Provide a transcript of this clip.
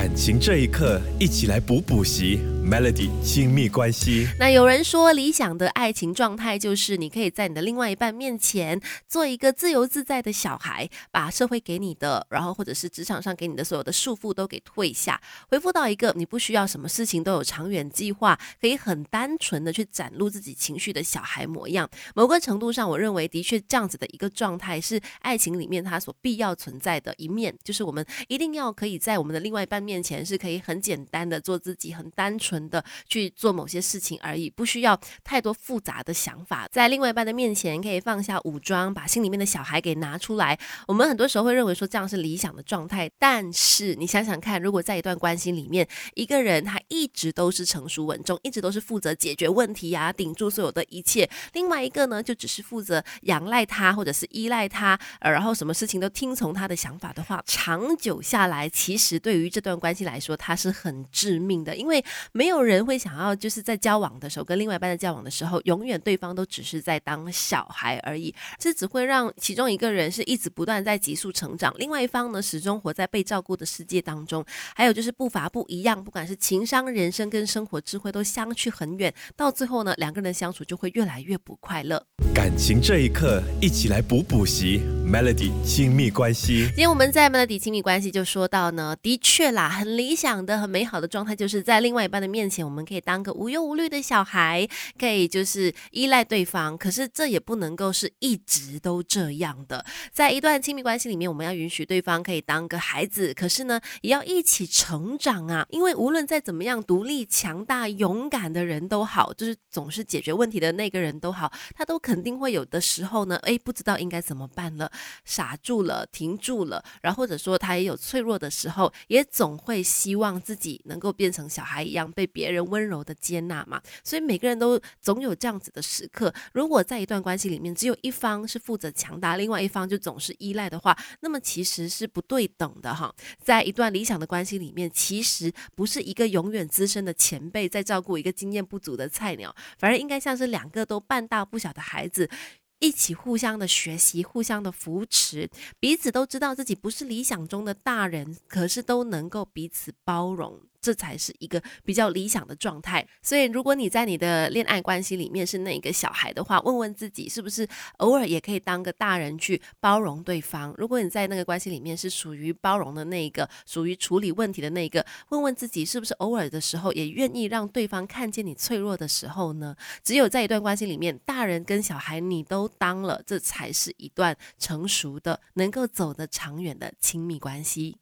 感情这一刻，一起来补补习。Melody 亲密关系。那有人说，理想的爱情状态就是你可以在你的另外一半面前做一个自由自在的小孩，把社会给你的，然后或者是职场上给你的所有的束缚都给退下，恢复到一个你不需要什么事情都有长远计划，可以很单纯的去展露自己情绪的小孩模样。某个程度上，我认为的确这样子的一个状态是爱情里面它所必要存在的一面，就是我们一定要可以在我们的另外一半面面前是可以很简单的做自己，很单纯。的去做某些事情而已，不需要太多复杂的想法。在另外一半的面前，可以放下武装，把心里面的小孩给拿出来。我们很多时候会认为说这样是理想的状态，但是你想想看，如果在一段关系里面，一个人他一直都是成熟稳重，一直都是负责解决问题呀，顶住所有的一切；另外一个呢，就只是负责仰赖他或者是依赖他，然后什么事情都听从他的想法的话，长久下来，其实对于这段关系来说，它是很致命的，因为没有。人会想要就是在交往的时候，跟另外一半在交往的时候，永远对方都只是在当小孩而已。这只会让其中一个人是一直不断在急速成长，另外一方呢始终活在被照顾的世界当中。还有就是步伐不一样，不管是情商、人生跟生活智慧都相去很远，到最后呢，两个人相处就会越来越不快乐。感情这一刻，一起来补补习 Melody 亲密关系。今天我们在 Melody 亲密关系就说到呢，的确啦，很理想的、很美好的状态，就是在另外一半的面。前，我们可以当个无忧无虑的小孩，可以就是依赖对方。可是这也不能够是一直都这样的。在一段亲密关系里面，我们要允许对方可以当个孩子，可是呢，也要一起成长啊。因为无论再怎么样独立、强大、勇敢的人都好，就是总是解决问题的那个人都好，他都肯定会有的时候呢，哎，不知道应该怎么办了，傻住了，停住了。然后或者说他也有脆弱的时候，也总会希望自己能够变成小孩一样被。别人温柔的接纳嘛，所以每个人都总有这样子的时刻。如果在一段关系里面，只有一方是负责强大，另外一方就总是依赖的话，那么其实是不对等的哈。在一段理想的关系里面，其实不是一个永远资深的前辈在照顾一个经验不足的菜鸟，反而应该像是两个都半大不小的孩子。一起互相的学习，互相的扶持，彼此都知道自己不是理想中的大人，可是都能够彼此包容，这才是一个比较理想的状态。所以，如果你在你的恋爱关系里面是那个小孩的话，问问自己是不是偶尔也可以当个大人去包容对方。如果你在那个关系里面是属于包容的那一个，属于处理问题的那一个，问问自己是不是偶尔的时候也愿意让对方看见你脆弱的时候呢？只有在一段关系里面，大人跟小孩你都。当了，这才是一段成熟的、能够走得长远的亲密关系。